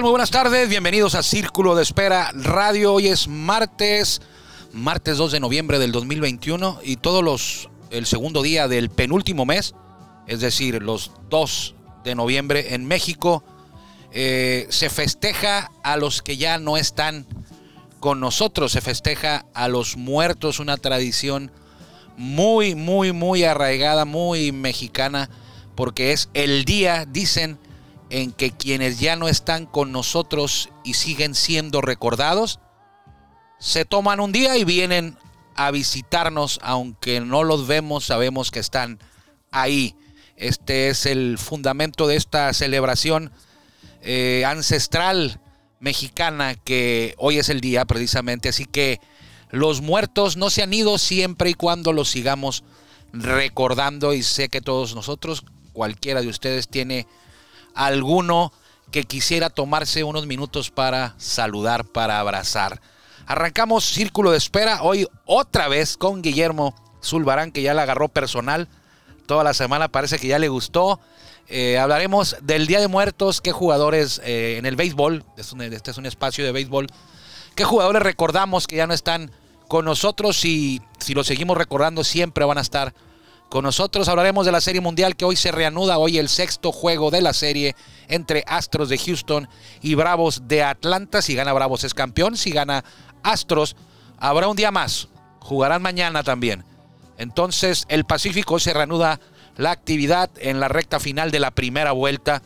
Muy buenas tardes, bienvenidos a Círculo de Espera Radio. Hoy es martes, martes 2 de noviembre del 2021 y todos los, el segundo día del penúltimo mes, es decir, los 2 de noviembre en México, eh, se festeja a los que ya no están con nosotros, se festeja a los muertos, una tradición muy, muy, muy arraigada, muy mexicana, porque es el día, dicen, en que quienes ya no están con nosotros y siguen siendo recordados, se toman un día y vienen a visitarnos, aunque no los vemos, sabemos que están ahí. Este es el fundamento de esta celebración eh, ancestral mexicana que hoy es el día precisamente. Así que los muertos no se han ido siempre y cuando los sigamos recordando y sé que todos nosotros, cualquiera de ustedes tiene alguno que quisiera tomarse unos minutos para saludar, para abrazar. Arrancamos Círculo de Espera hoy otra vez con Guillermo Zulbarán, que ya la agarró personal toda la semana, parece que ya le gustó. Eh, hablaremos del Día de Muertos, qué jugadores eh, en el béisbol, es un- este es un espacio de béisbol, qué jugadores recordamos que ya no están con nosotros y si los seguimos recordando siempre van a estar con nosotros. Hablaremos de la Serie Mundial que hoy se reanuda, hoy el sexto juego de la serie entre Astros de Houston y Bravos de Atlanta. Si gana Bravos es campeón, si gana Astros habrá un día más, jugarán mañana también. Entonces el Pacífico se reanuda la actividad en la recta final de la primera vuelta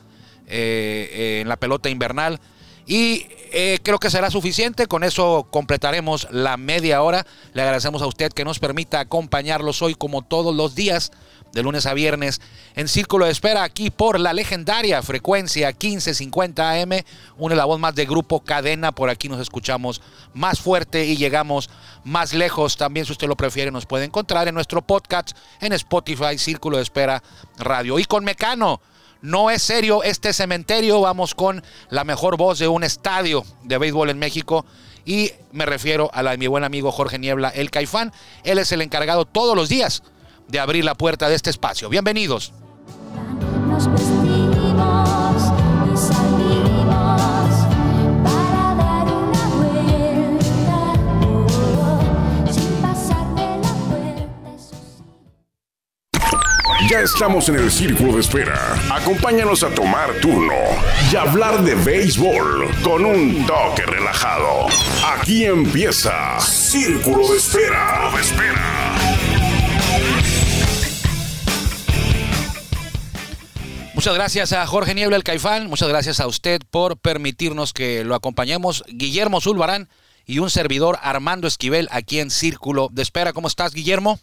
eh, eh, en la pelota invernal. Y eh, creo que será suficiente. Con eso completaremos la media hora. Le agradecemos a usted que nos permita acompañarlos hoy como todos los días, de lunes a viernes, en Círculo de Espera, aquí por la legendaria frecuencia 1550 AM. Une la voz más de Grupo Cadena. Por aquí nos escuchamos más fuerte y llegamos más lejos. También, si usted lo prefiere, nos puede encontrar en nuestro podcast en Spotify, Círculo de Espera Radio. Y con Mecano. No es serio este cementerio. Vamos con la mejor voz de un estadio de béisbol en México. Y me refiero a la de mi buen amigo Jorge Niebla, el Caifán. Él es el encargado todos los días de abrir la puerta de este espacio. Bienvenidos. Ya estamos en el círculo de espera. Acompáñanos a tomar turno y hablar de béisbol con un toque relajado. Aquí empieza Círculo de Espera. De espera. Muchas gracias a Jorge Niebla, el Caifán. Muchas gracias a usted por permitirnos que lo acompañemos. Guillermo Zulbarán y un servidor Armando Esquivel aquí en Círculo de Espera. ¿Cómo estás, Guillermo?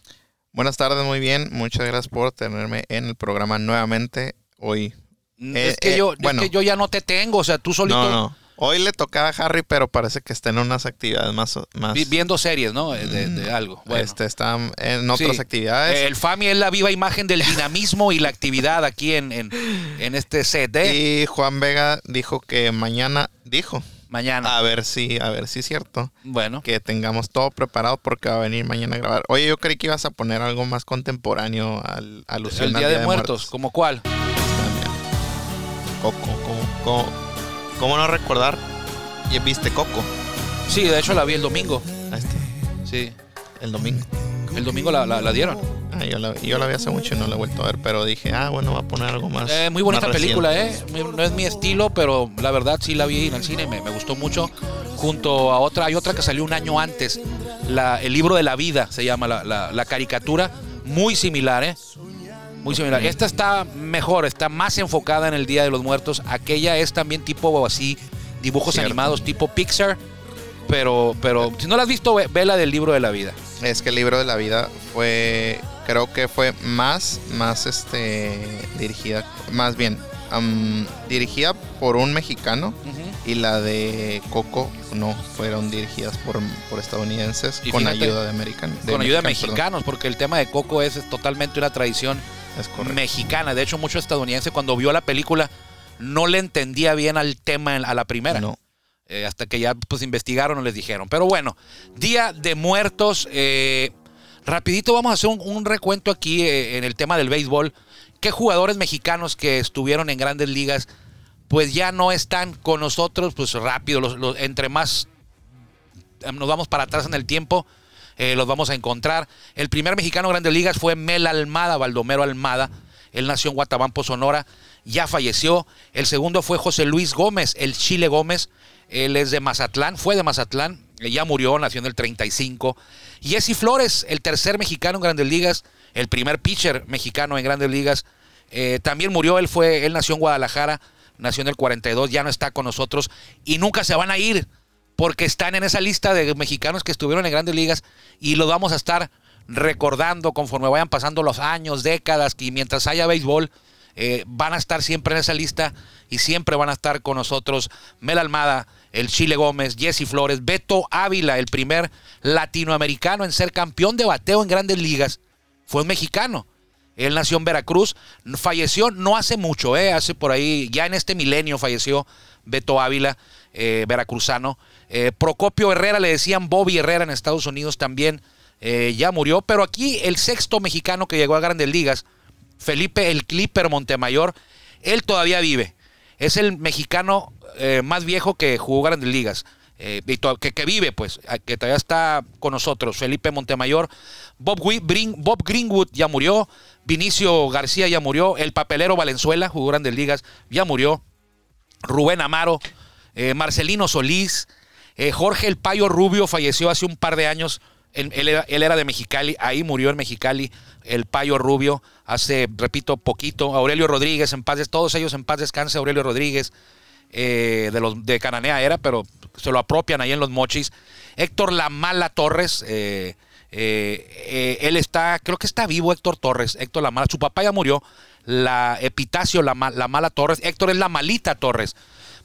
Buenas tardes, muy bien. Muchas gracias por tenerme en el programa nuevamente hoy. Eh, es, que eh, yo, es bueno. que yo ya no te tengo, o sea, tú solito No, no. Hoy le tocaba a Harry, pero parece que está en unas actividades más. más vi- viendo series, ¿no? De, de algo. Bueno. Este está en otras Sí. actividades. El FAMI es la viva imagen del dinamismo y la actividad aquí en, en, en este set de Y Juan Vega dijo que mañana dijo. Mañana. A ver si, a ver si es cierto. bueno, Que tengamos todo preparado porque va a venir mañana a grabar. Oye, yo creí que ibas a poner algo más contemporáneo al alusión el al Día de Muertos, ¿como cuál? También. Coco, ¿cómo, cómo, cómo no recordar? ¿Y viste Coco? Sí, de hecho la vi el domingo. Sí, el domingo. El domingo la, la- la dieron. Ah, yo, la, yo la vi hace mucho y no la he vuelto a ver, pero dije, ah, bueno, va a poner algo más. Eh, muy bonita más película, reciente. ¿eh? No es mi estilo, pero la verdad sí la vi en el cine, me, me gustó mucho. Junto a otra, hay otra que salió un año antes, la, El libro de la vida se llama la, caricatura, muy similar, ¿eh? Muy similar. Esta está mejor, está más enfocada en el Día de los Muertos. Aquella es también tipo así, dibujos Cierto. animados tipo Pixar. Pero, pero si no la has visto, ve, ve la del libro de la vida. Es que el libro de la vida fue, creo que fue más, más este, dirigida, más bien, am, dirigida por un mexicano y la de Coco no, fueron dirigidas por, por estadounidenses Y con fíjate, ayuda de americanos. Con ayuda de mexicanos, perdón. porque el tema de Coco es totalmente una tradición Es mexicana. De hecho, mucho estadounidense cuando vio la película no le entendía bien al tema a la primera. No. Eh, hasta que ya pues investigaron o les dijeron. Pero bueno, Día de Muertos. eh, rapidito vamos a hacer un, recuento aquí eh, en el tema del béisbol. ¿Qué jugadores mexicanos que estuvieron en grandes ligas pues ya no están con nosotros? Pues rápido, los- entre más nos vamos para atrás en el tiempo, los vamos a encontrar. El primer mexicano en Grandes Ligas fue Mel Almada, Baldomero Almada. Él nació en Guatabampo, Sonora, ya falleció. El segundo fue José Luis Gómez, el Chile Gómez. Él es de Mazatlán, fue de Mazatlán, eh, ya murió, nació en el 35. Jesse Flores, el tercer mexicano en Grandes Ligas, el primer pitcher mexicano en Grandes Ligas, eh, también murió. Él fue, él nació en Guadalajara, nació en el 42, ya no está con nosotros y nunca se van a ir porque están en esa lista de mexicanos que estuvieron en grandes ligas y lo vamos a estar recordando conforme vayan pasando los años, décadas, y mientras haya béisbol, eh, van a estar siempre en esa lista y siempre van a estar con nosotros Mel Almada, el Chile Gómez, Jesse Flores, Beto Ávila, el primer latinoamericano en ser campeón de bateo en grandes ligas, fue un mexicano. Él nació en Veracruz, falleció no hace mucho, eh, hace por ahí, ya en este milenio falleció Beto Ávila, eh, veracruzano. Eh, Procopio Herrera, le decían Bobby Herrera en Estados Unidos también, eh, ya murió. Pero aquí el sexto mexicano que llegó a grandes ligas, Felipe el Clipper Montemayor, él todavía vive. Es el mexicano eh, más viejo que jugó grandes ligas. eh, que, vive, pues, que todavía está con nosotros. Felipe Montemayor. Bob, Greenwood ya murió. Vinicio García ya murió. El papelero Valenzuela, jugó grandes ligas, ya murió. Rubén Amaro, eh, Marcelino Solís, Jorge El Payo Rubio falleció hace un par de años. Él, él era, él era de Mexicali, ahí murió en Mexicali el Payo Rubio hace, repito, poquito. Aurelio Rodríguez, en paz, todos ellos en paz descanse. Aurelio Rodríguez, eh, de los de Cananea era, pero se lo apropian ahí en los mochis. Héctor La Mala Torres, eh, eh, él está, creo que está vivo Héctor Torres, Héctor La Mala, su papá ya murió, la Epitacio La, Ma- La Mala Torres, Héctor es La Malita Torres,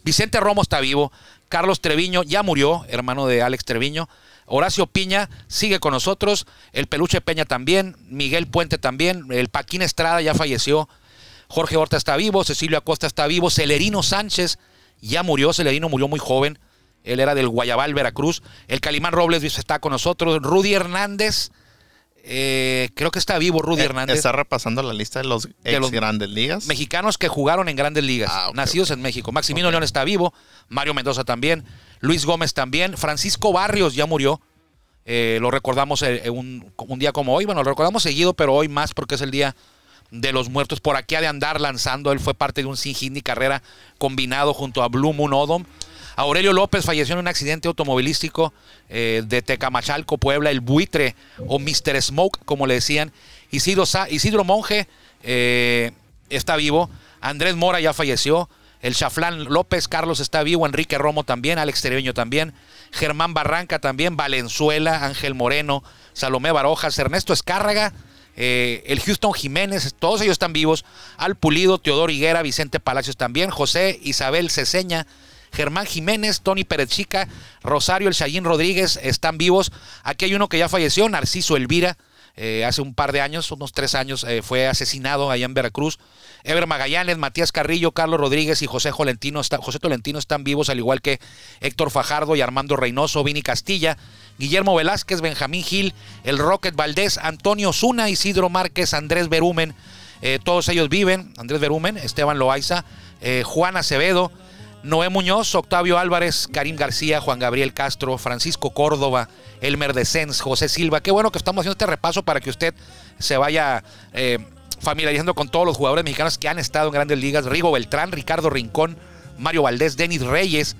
Vicente Romo está vivo, Carlos Treviño ya murió, hermano de Alex Treviño, Horacio Piña sigue con nosotros, el Peluche Peña también, Miguel Puente también, el Paquín Estrada ya falleció, Jorge Horta está vivo, Cecilio Acosta está vivo, Celerino Sánchez ya murió, Celerino murió muy joven, él era del Guayabal, Veracruz, el Calimán Robles está con nosotros, Rudy Hernández, eh, creo que está vivo Rudy Eh, Hernández. Está repasando la lista de los ex los grandes ligas. Mexicanos que jugaron en grandes ligas, Ah, nacidos en México. Maximino. León está vivo, Mario Mendoza también, Luis Gómez también, Francisco Barrios ya murió. Eh, lo recordamos eh, un, un día como hoy, bueno, lo recordamos seguido, pero hoy más porque es el día de los muertos. Por aquí ha de andar lanzando, él fue parte de un sin hit ni carrera combinado junto a Blue Moon Odom. Aurelio López falleció en un accidente automovilístico eh, de Tecamachalco, Puebla, el buitre o Mr. Smoke, como le decían. Isidro, Sa- Isidro Monje eh, está vivo. Andrés Mora ya falleció. El Chaflán López, Carlos está vivo. Enrique Romo también. Alex Treviño también. Germán Barranca también. Valenzuela, Ángel Moreno, Salomé Barojas, Ernesto Escárraga. eh, el Houston Jiménez, todos ellos están vivos. Al Pulido, Teodoro Higuera, Vicente Palacios también. José Isabel Ceseña, Germán Jiménez, Tony Pérez Chica, Rosario El Chayín Rodríguez están vivos. Aquí hay uno que ya falleció, Narciso Elvira, eh, hace un par de años, unos tres años, eh, fue asesinado allá en Veracruz. Ever Magallanes, Matías Carrillo, Carlos Rodríguez y José Tolentino, está- José Tolentino están vivos, al igual que Héctor Fajardo y Armando Reynoso, Vini Castilla, Guillermo Velázquez, Benjamín Gil, el Rocket Valdés, Antonio Zuna, Isidro Márquez, Andrés Berumen, eh, todos ellos viven, Andrés Berumen, Esteban Loaiza, Juan Acevedo, Noé Muñoz, Octavio Álvarez, Karim García, Juan Gabriel Castro, Francisco Córdoba, Elmer Descens, José Silva. Qué bueno que estamos haciendo este repaso para que usted se vaya eh, familiarizando con todos los jugadores mexicanos que han estado en grandes ligas. Rigo Beltrán, Ricardo Rincón, Mario Valdés, Denis Reyes,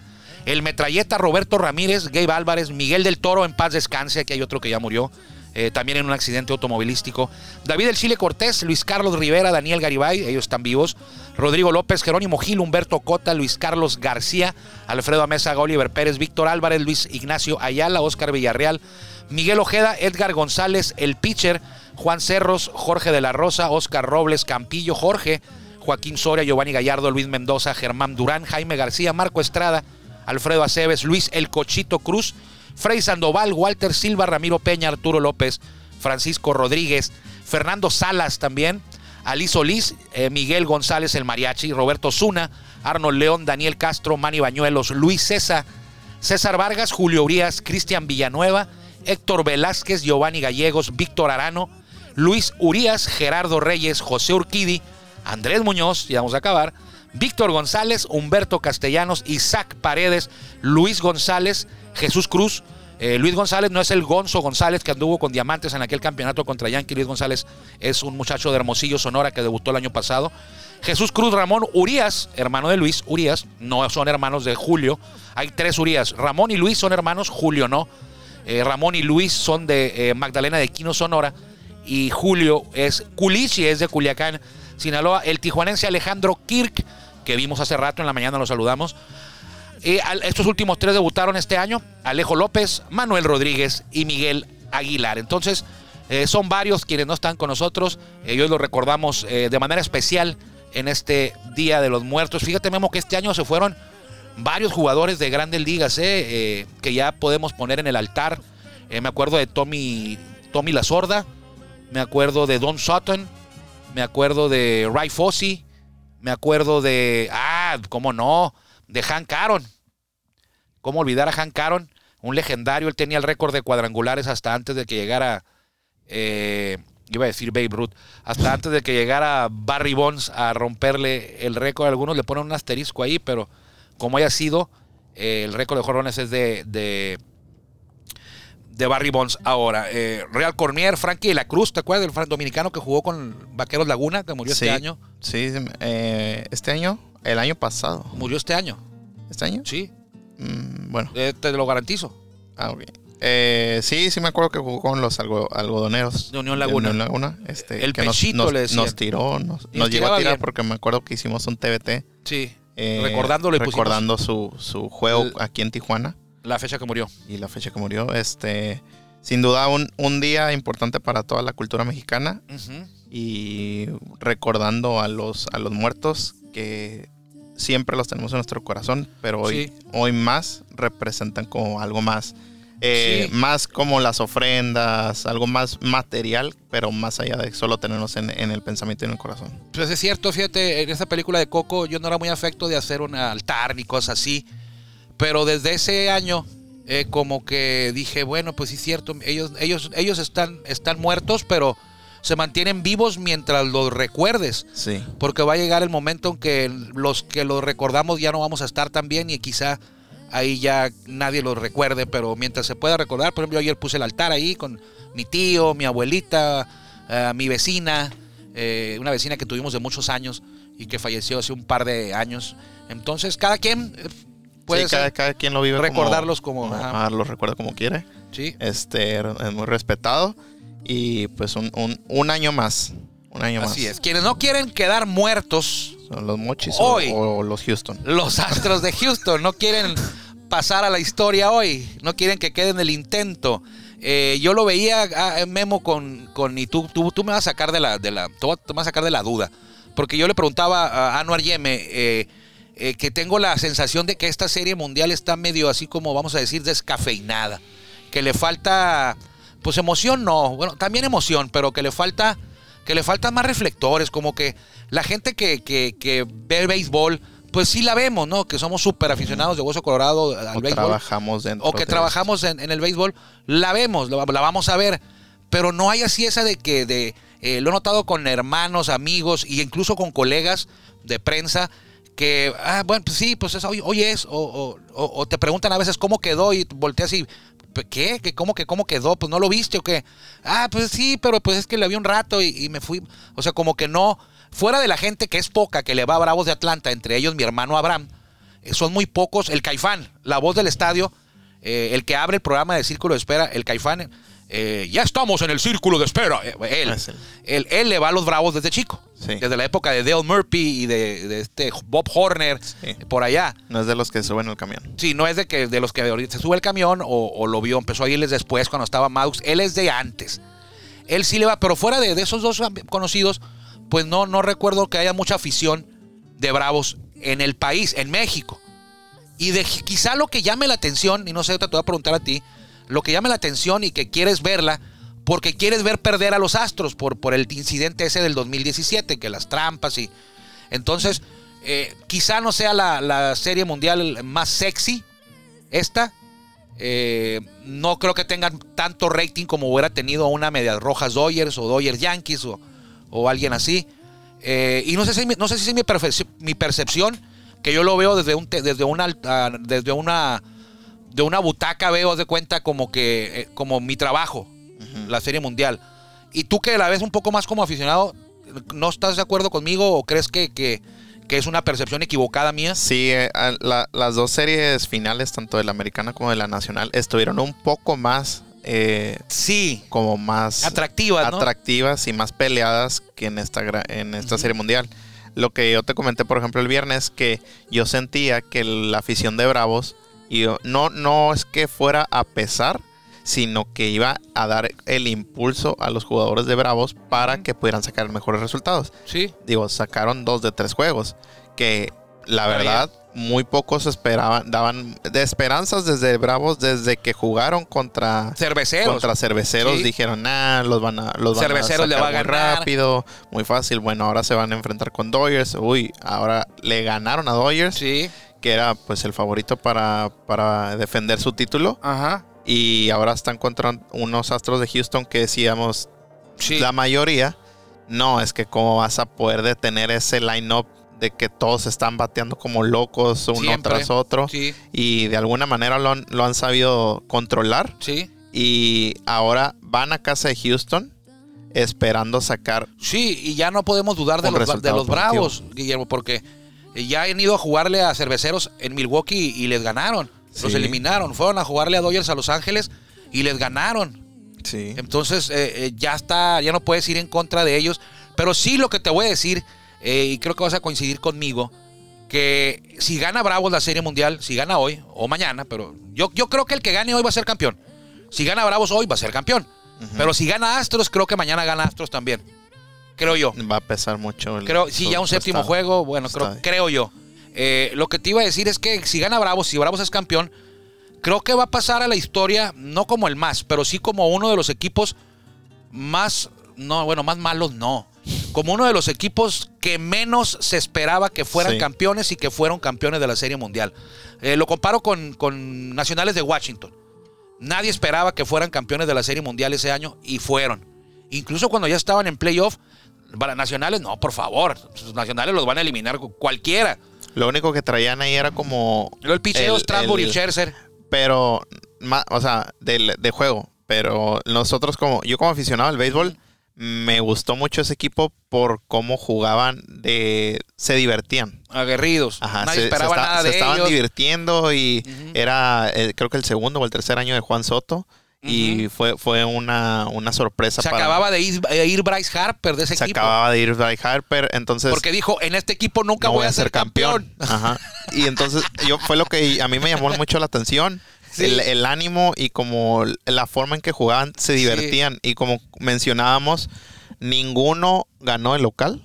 el metralleta Roberto Ramírez, Gabe Álvarez, Miguel del Toro en paz descanse, aquí hay otro que ya murió. Eh, también en un accidente automovilístico. David El Chile Cortés, Luis Carlos Rivera, Daniel Garibay, ellos están vivos. Rodrigo López, Jerónimo Gil, Humberto Cota, Luis Carlos García, Alfredo Amesa, Oliver Pérez, Víctor Álvarez, Luis Ignacio Ayala, Oscar Villarreal, Miguel Ojeda, Edgar González, el pitcher, Juan Cerros, Jorge de la Rosa, Oscar Robles, Campillo, Jorge, Joaquín Soria, Giovanni Gallardo, Luis Mendoza, Germán Durán, Jaime García, Marco Estrada, Alfredo Aceves, Luis El Cochito Cruz, Frei Sandoval, Walter Silva, Ramiro Peña, Arturo López, Francisco Rodríguez, Fernando Salas también, Ali Solís, eh, Miguel González el Mariachi, Roberto Zuna, Arnold León, Daniel Castro, Manny Bañuelos, Luis César, César Vargas, Julio Urias, Cristian Villanueva, Héctor Velázquez, Giovanni Gallegos, Víctor Arano, Luis Urias, Gerardo Reyes, José Urquidi, Andrés Muñoz, ya vamos a acabar, Víctor González, Humberto Castellanos, Isaac Paredes, Luis González, Jesús Cruz. Eh, Luis González no es el Gonzo González que anduvo con diamantes en aquel campeonato contra Yankee. Luis González es un muchacho de Hermosillo, Sonora, que debutó el año pasado. Jesús Cruz Ramón Urias, hermano de Luis Urias, no son hermanos de Julio. Hay tres Urias. Ramón y Luis son hermanos, Julio no. Eh, Ramón y Luis son de eh, Magdalena de Quino, Sonora. Y Julio es Culichi, es de Culiacán, Sinaloa. El tijuanense Alejandro Kirk, que vimos hace rato, en la mañana lo saludamos. Eh, al- estos últimos tres debutaron este año. Alejo López, Manuel Rodríguez y Miguel Aguilar. Entonces, eh, son varios quienes no están con nosotros. Eh, y hoy los recordamos eh, de manera especial en este Día de los Muertos. Fíjate, Memo, que este año se fueron varios jugadores de grandes ligas eh, eh, que ya podemos poner en el altar. Eh, me acuerdo de Tommy, Tommy La Sorda, me acuerdo de Don Sutton, me acuerdo de Ray Fossey, me acuerdo de, ah, cómo no, de Hank Aaron. ¿Cómo olvidar a Hank Aaron? Un legendario, él tenía el récord de cuadrangulares hasta antes de que llegara, eh, iba a decir Babe Ruth, hasta antes de que llegara Barry Bonds a romperle el récord. Algunos le ponen un asterisco ahí, pero como haya sido, eh, el récord de jorrones es de, de, de Barry Bonds. Ahora, eh, Real Cormier, Frankie de la Cruz, ¿te acuerdas del dominicano que jugó con Vaqueros Laguna, que murió Sí, este año? Sí, eh, este año, el año pasado. Murió este año, ¿Este año? sí, Mm, bueno, eh, te lo garantizo. ah, ok. Eh, sí, sí me acuerdo que jugó con los algo- algodoneros. De Unión Laguna. Unión Laguna, este, El que Pechito nos, le decían. nos tiró, nos, nos llegó a tirar bien. porque me acuerdo que hicimos un TBT. Sí, eh, Recordándolo y recordando su, su juego El- aquí en Tijuana la fecha que murió. y la fecha que murió. Este, sin duda un, un día importante para toda la cultura mexicana y recordando a los, a los muertos que siempre los tenemos en nuestro corazón, pero hoy, Sí. hoy más representan como algo más, eh, Sí. más como las ofrendas, algo más material, pero más allá de solo tenernos en, en el pensamiento y en el corazón. Pues es cierto, fíjate, en esta película de Coco yo no era muy afecto de hacer un altar ni cosas así, pero desde ese año eh, como que dije, bueno, pues sí es cierto, ellos, ellos, ellos están, están muertos, pero se mantienen vivos mientras los recuerdes, Sí. porque va a llegar el momento en que los que los recordamos ya no vamos a estar tan bien y quizá ahí ya nadie los recuerde, pero mientras se pueda recordar, por ejemplo, yo ayer puse el altar ahí con mi tío, mi abuelita, eh, mi vecina, eh, una vecina que tuvimos de muchos años y que falleció hace un par de años. Entonces, cada quien puede Sí, cada, ser, cada quien lo vive como- recordarlos como- ajá. ah, lo recuerda como quiere. sí. Este, es muy respetado. Y pues un, un, un año más. Un año más. Así es. Quienes no quieren quedar muertos, Son los mochis o- Hoy. o, los Houston. los Astros de Houston no quieren pasar a la historia hoy, no quieren que quede en el intento. Eh, yo lo veía a Memo con, con y tú, tú, tú me vas a sacar de la, de la, tú me vas a sacar de la duda, porque yo le preguntaba a Anuar Yeme eh, eh, que tengo la sensación de que esta serie mundial está medio así como vamos a decir descafeinada, que le falta, pues emoción no, bueno también emoción, pero que le falta, que le faltan más reflectores, como que la gente que, que, que ve béisbol pues sí la vemos, ¿no? Que somos súper aficionados de Hueso Colorado al O béisbol. trabajamos dentro. O que de- trabajamos en, en el béisbol, la vemos, la, la vamos a ver. Pero no hay así esa de que, de, eh, lo he notado con hermanos, amigos e incluso con colegas de prensa que, ah, bueno, pues sí, pues es, hoy, hoy es, o, o- o- te preguntan a veces cómo quedó y volteas y, ¿qué? ¿Qué? ¿Cómo que cómo quedó? Pues no lo viste o qué. Ah, pues sí, pero pues es que le vi un rato y, y me fui. O sea, como que no, fuera de la gente que es poca, que le va a Bravos de Atlanta, entre ellos mi hermano Abraham, eh, son muy pocos. El Caifán, la voz del estadio, eh, el que abre el programa de Círculo de Espera, el Caifán, eh, ya estamos en el Círculo de Espera. Eh, él, Es él. él, él le va a los Bravos desde chico, Sí. desde la época de Dale Murphy y de, de este Bob Horner, Sí. por allá. No es de los que suben el camión. Sí, no es de que de los que ahorita se sube el camión o, o lo vio, empezó a irles después cuando estaba Maddox. Él es de antes. Él sí le va, pero fuera de, de esos dos conocidos, pues no, no recuerdo que haya mucha afición de Bravos en el país, en México. Y de, quizá lo que llame la atención, y no sé, te voy a preguntar a ti, lo que llame la atención y que quieres verla, porque quieres ver perder a los Astros por, por el incidente ese del 2017, que las trampas y... Entonces, eh, quizá no sea la, la serie mundial más sexy, esta. eh, no creo que tengan tanto rating como hubiera tenido una Medias Rojas Dodgers o Dodgers Yankees o, o alguien así. Eh, y no sé si, no sé si es mi, percepción, que yo lo veo desde, un, desde, una, desde una de una butaca, veo haz de cuenta como que eh, como mi trabajo, la Serie Mundial. Y tú que la ves un poco más como aficionado, ¿no estás de acuerdo conmigo o crees que, que- que es una percepción equivocada mía? Sí, eh, la- las dos series finales, tanto de la americana como de la nacional, estuvieron un poco más, eh, Sí, como más atractivas, ¿no? atractivas y más peleadas que en esta, en esta serie mundial. Lo que yo te comenté, por ejemplo, el viernes, que yo sentía que la afición de Bravos, y no, no es que fuera a pesar, sino que iba a dar el impulso a los jugadores de Bravos para que pudieran sacar mejores resultados. sí. Digo, sacaron dos de tres juegos, que la verdad muy pocos esperaban, daban de esperanzas desde Bravos desde que jugaron contra Cerveceros. contra cerveceros Sí. dijeron, nah, los van a los van Cerveceros a le va a muy ganar". rápido, muy fácil. Bueno, ahora se van a enfrentar con Dodgers. Uy, ahora le ganaron a Dodgers, Sí. Que era pues el favorito para, para defender su título. Ajá. Y ahora están contra unos Astros de Houston que decíamos Sí. la mayoría. No, es que cómo vas a poder detener ese line-up de que todos están bateando como locos uno Siempre. tras otro. Sí. Y de alguna manera lo han, lo han sabido controlar. Sí. Y ahora van a casa de Houston esperando sacar. Sí, y ya no podemos dudar de los, de los. Bravos, Guillermo, porque ya han ido a jugarle a cerveceros en Milwaukee y les ganaron. Los eliminaron. Fueron a jugarle a Dodgers a Los Ángeles y les ganaron. Sí. Entonces eh, eh, ya está, ya no puedes ir en contra de ellos. Pero sí lo que te voy a decir, eh, y creo que vas a coincidir conmigo, que si gana Bravos la Serie Mundial, si gana hoy o mañana, pero yo, yo creo que el que gane hoy va a ser campeón. Si gana Bravos hoy va a ser campeón. Pero si gana Astros, creo que mañana gana Astros también. Creo yo. Va a pesar mucho. el- Creo, sí, ya un séptimo juego, bueno, creo, creo yo. Eh, lo que te iba a decir es que si gana Bravos, si Bravos es campeón, creo que va a pasar a la historia, no como el más, pero sí como uno de los equipos más, no, bueno, más malos no. Como uno de los equipos que menos se esperaba que fueran Sí. campeones y que fueron campeones de la Serie Mundial. Eh, lo comparo con, con Nacionales de Washington. Nadie esperaba que fueran campeones de la Serie Mundial ese año y fueron. Incluso cuando ya estaban en playoff, para Nacionales, no, por favor. Los Nacionales los van a eliminar cualquiera. Lo único que traían ahí era como. El picheo, Strasbourg y Scherzer. Pero, o sea, del- de, juego. Pero nosotros, como yo como aficionado al béisbol, me gustó mucho ese equipo por cómo jugaban, de se divertían. Aguerridos. Ajá, Nadie se, se esperaba nada se de estaban ellos. divirtiendo y era, eh, creo que el segundo o el tercer año de Juan Soto. Y fue, fue una, una sorpresa Se para acababa de ir, de ir Bryce Harper de ese Se equipo. acababa de ir Bryce Harper, entonces Porque dijo, en este equipo nunca no voy, a ser campeón. Ajá. Y entonces yo fue lo que a mí me llamó mucho la atención. Sí. El, el ánimo y como la forma en que jugaban se divertían. Y como mencionábamos, ninguno ganó el local.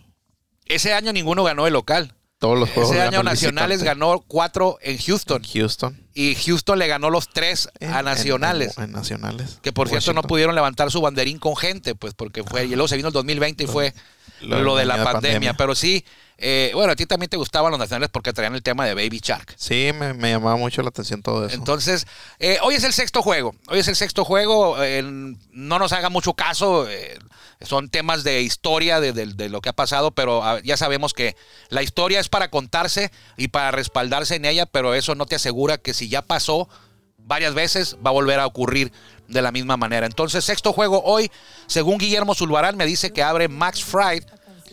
Ese año ninguno ganó el local. Todos los juegos Ese año Nacionales ganó cuatro en Houston. Houston. Y Houston le ganó los tres En- a Nacionales. En, en Nacionales. que por cierto no pudieron levantar su banderín con gente, pues porque fue, y luego se vino el 2020 y fue lo de la pandemia. Pero sí, eh, bueno, a ti también te gustaban los nacionales porque traían el tema de Baby Shark. Sí, me, me llamaba mucho la atención todo eso. Entonces, eh, hoy es el sexto juego. Hoy es el sexto juego. eh, no nos haga mucho caso. son temas de historia de, de- de lo que ha pasado, pero ah, ya sabemos que la historia es para contarse y para respaldarse en ella, pero eso no te asegura que si ya pasó varias veces va a volver a ocurrir de la misma manera. Entonces, sexto juego hoy, según Guillermo Zulbarán, me dice que abre Max Fried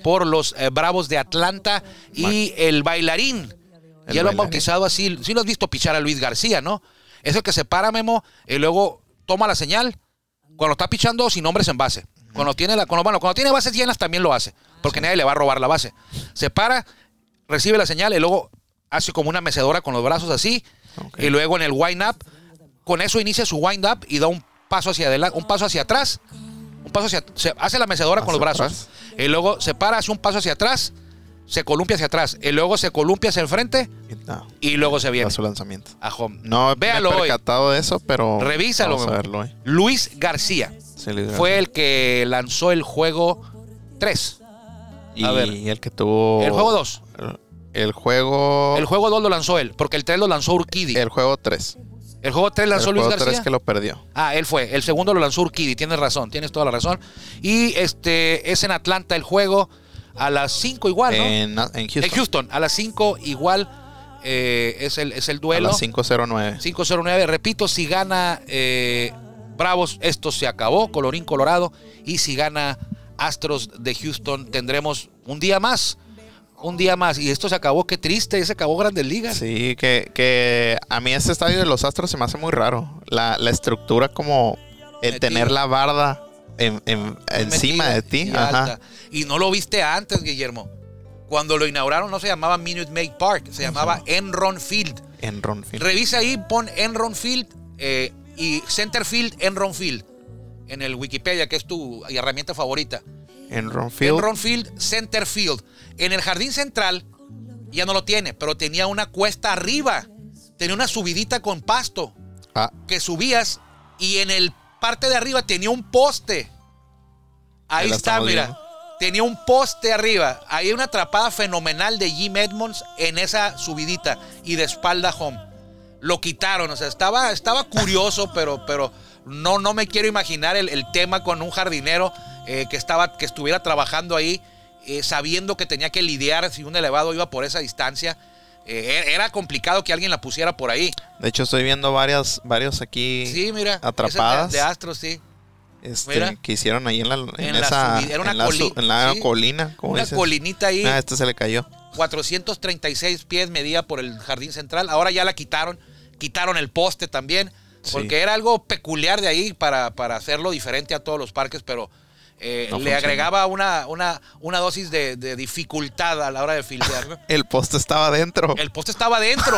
por los eh, Bravos de Atlanta y el bailarín. El ya lo han bautizado así. Sí lo has visto pichar a Luis García, ¿no? Es el que se para, Memo, y luego toma la señal. Cuando está pichando sin hombres en base. Cuando tiene la, cuando, bueno, cuando tiene bases llenas también lo hace. Porque nadie le va a robar la base. Se para, recibe la señal y luego hace como una mecedora con los brazos así. Y luego en el wind up, con eso inicia su wind up y da un paso hacia adelante, un paso hacia atrás. Un paso hacia se hace la mecedora con los brazos. Y luego se para, hace un paso hacia atrás, se columpia hacia atrás. Y luego se columpia hacia el frente Y no, y luego se viene da su lanzamiento. a home. No Véalo me he hoy. de eso, pero Revísalo. vamos a verlo hoy. Luis García Sí, Luis fue García. el que lanzó el juego 3. y a ver. el que tuvo El juego 2. el juego El juego 2 lo lanzó él, porque el 3 lo lanzó Urquidi. el juego 3. El juego 3 El lanzó Luis juego García. 3 que lo perdió. Ah, él fue. El segundo lo lanzó Urquidi, tienes razón, tienes toda la razón. Y este es en Atlanta el juego a las 5 igual, ¿no? En, en Houston. En Houston, a las 5 igual eh, es, el, es el A duelo. las 509. 5-0-9. Repito, si gana eh, Bravos, esto se acabó, colorín colorado. Y si gana Astros de Houston, tendremos un día más. Un día más. Y esto se acabó, qué triste, se acabó Grandes Ligas. Sí, que, que a mí este estadio de los Astros se me hace muy raro. La, la estructura como el Metido. tener la barda en- en- encima de ti. y Ajá. Y no lo viste antes, Guillermo. Cuando lo inauguraron no se llamaba Minute Maid Park, se llamaba Enron Field. En Ronfield. Revisa ahí, pon Enron Field eh, y Center Field, Enron Field. En el Wikipedia, que es tu herramienta favorita. En Ronfield. Enron Field, Center Field. En el jardín central ya no lo tiene, pero tenía una cuesta arriba. Tenía una subidita con pasto Ah, que subías y en el parte de arriba tenía un poste. Ahí está, mira. Tenía un poste arriba. Ahí una atrapada fenomenal de Jim Edmonds en esa subidita y de espalda home. Lo quitaron, o sea, estaba, estaba curioso, pero, pero no, no me quiero imaginar el, el tema con un jardinero eh, que, estaba, que estuviera trabajando ahí, eh, sabiendo que tenía que lidiar si un elevado iba por esa distancia. Eh, era complicado que alguien la pusiera por ahí. de hecho, estoy viendo varias, varios aquí Sí, mira. atrapadas. De, de Astros, sí. este, mira. que hicieron ahí en la, en En la esa subida. Era una en la, coli- su- en la sí. colina. ¿cómo Una dices? colinita ahí, Ah, este se le cayó. 436 pies medía por el jardín central. Ahora ya la quitaron. Quitaron el poste también. Sí. Porque era algo peculiar de ahí para, para hacerlo diferente a todos los parques, pero eh, No le funciona. agregaba una, una, una dosis de, de dificultad a la hora de fildear. ¿no? El poste estaba adentro. El poste estaba dentro.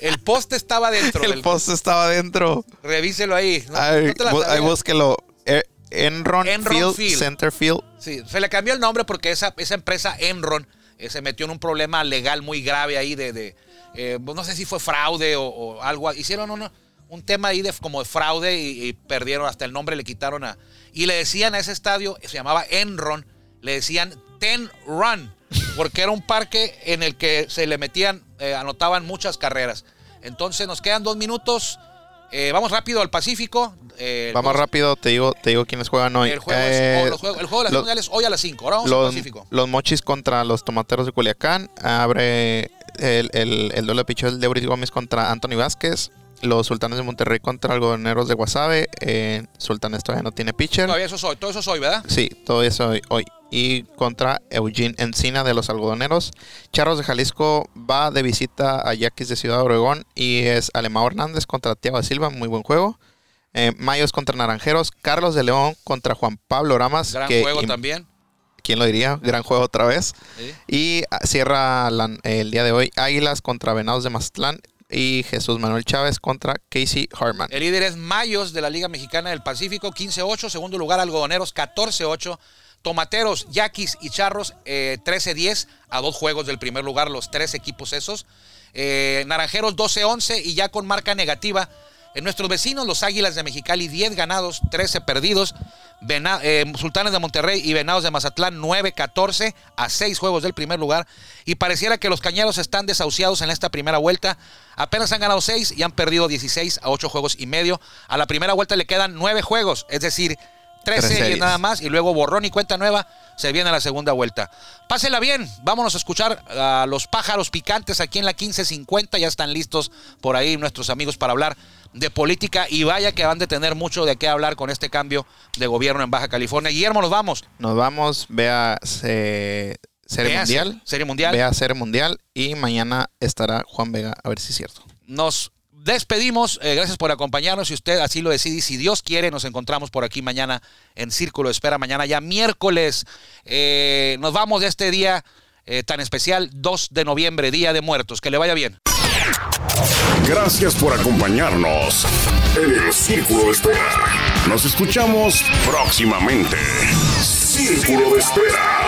El poste estaba dentro. El del- poste estaba adentro. Revíselo ahí. ¿no? No ahí sabías. búsquelo. Eh, Enron, Enron Field, Field. Center Field. Sí, se le cambió el nombre porque esa, esa empresa Enron eh, se metió en un problema legal muy grave ahí de, de, eh, no sé si fue fraude o, o algo. Hicieron uno- un tema ahí de como de fraude y, y perdieron hasta el nombre, le quitaron a... Y le decían a ese estadio, se llamaba Enron, le decían Ten Run, porque era un parque en el que se le metían, eh, anotaban muchas carreras. Entonces nos quedan dos minutos. eh, vamos rápido al Pacífico. eh, Vamos rápido, te digo, te digo quiénes juegan hoy. El juego, Eh, es, juegos- el juego de las los- mundiales hoy a las 5. Ahora vamos al los, Pacífico. los mochis contra los tomateros de Culiacán. Abre el, el, el duelo de de Euris Gómez contra Anthony Vázquez. Los sultanes de Monterrey contra algodoneros de Guasave. Eh, sultanes todavía no tiene pitcher. Todavía eso es hoy, todo eso es hoy, ¿verdad? Sí, todo eso hoy, hoy. Y contra Eugene Encina de los algodoneros. Charros de Jalisco va de visita a Yaquis de Ciudad Obregón. Y es Alemão Hernández contra Tiago Silva. Muy buen juego. Eh, Mayos contra Naranjeros. Carlos de León contra Juan Pablo Ramas. Gran que juego también. ¿Quién lo diría? Gran juego otra vez. Sí. Y ah, cierra la- el día de hoy Águilas contra Venados de Mazatlán. Y Jesús Manuel Chávez contra Casey Hartman. El líder es Mayos de la Liga Mexicana del Pacífico, 15-8. Segundo lugar, Algodoneros, 14-8. Tomateros, Yaquis y Charros, eh, 13-10. A dos juegos del primer lugar, los tres equipos esos. Eh, Naranjeros, 12-11. Y ya con marca negativa. En nuestros vecinos, los Águilas de Mexicali, 10 ganados, 13 perdidos. Eh, Sultanes de Monterrey y Venados de Mazatlán, 9-14 a 6 juegos del primer lugar. Y pareciera que los cañeros están desahuciados en esta primera vuelta. Apenas han ganado 6 y han perdido 16 a 8 juegos y medio. A la primera vuelta le quedan 9 juegos, es decir, 13 Tres y series. nada más. Y luego borrón y cuenta nueva. Se viene la segunda vuelta. Pásela bien. Vámonos a escuchar a los pájaros picantes aquí en la 1550. Ya están listos por ahí nuestros amigos para hablar de política. Y vaya que van de tener mucho de qué hablar con este cambio de gobierno en Baja California. Guillermo, nos vamos. Nos vamos, vea eh, Serie Vea Mundial. Serie Mundial. Vea Serie Mundial. Y mañana estará Juan Vega, a ver si es cierto. Nos despedimos. Eh, gracias por acompañarnos. Si usted así lo decide, y si Dios quiere, nos encontramos por aquí mañana en Círculo de Espera. Mañana ya miércoles. Eh, nos vamos de este día eh, tan especial, 2 de noviembre, Día de Muertos. Que le vaya bien. Gracias por acompañarnos en el Círculo de Espera. Nos escuchamos próximamente. Círculo de Espera.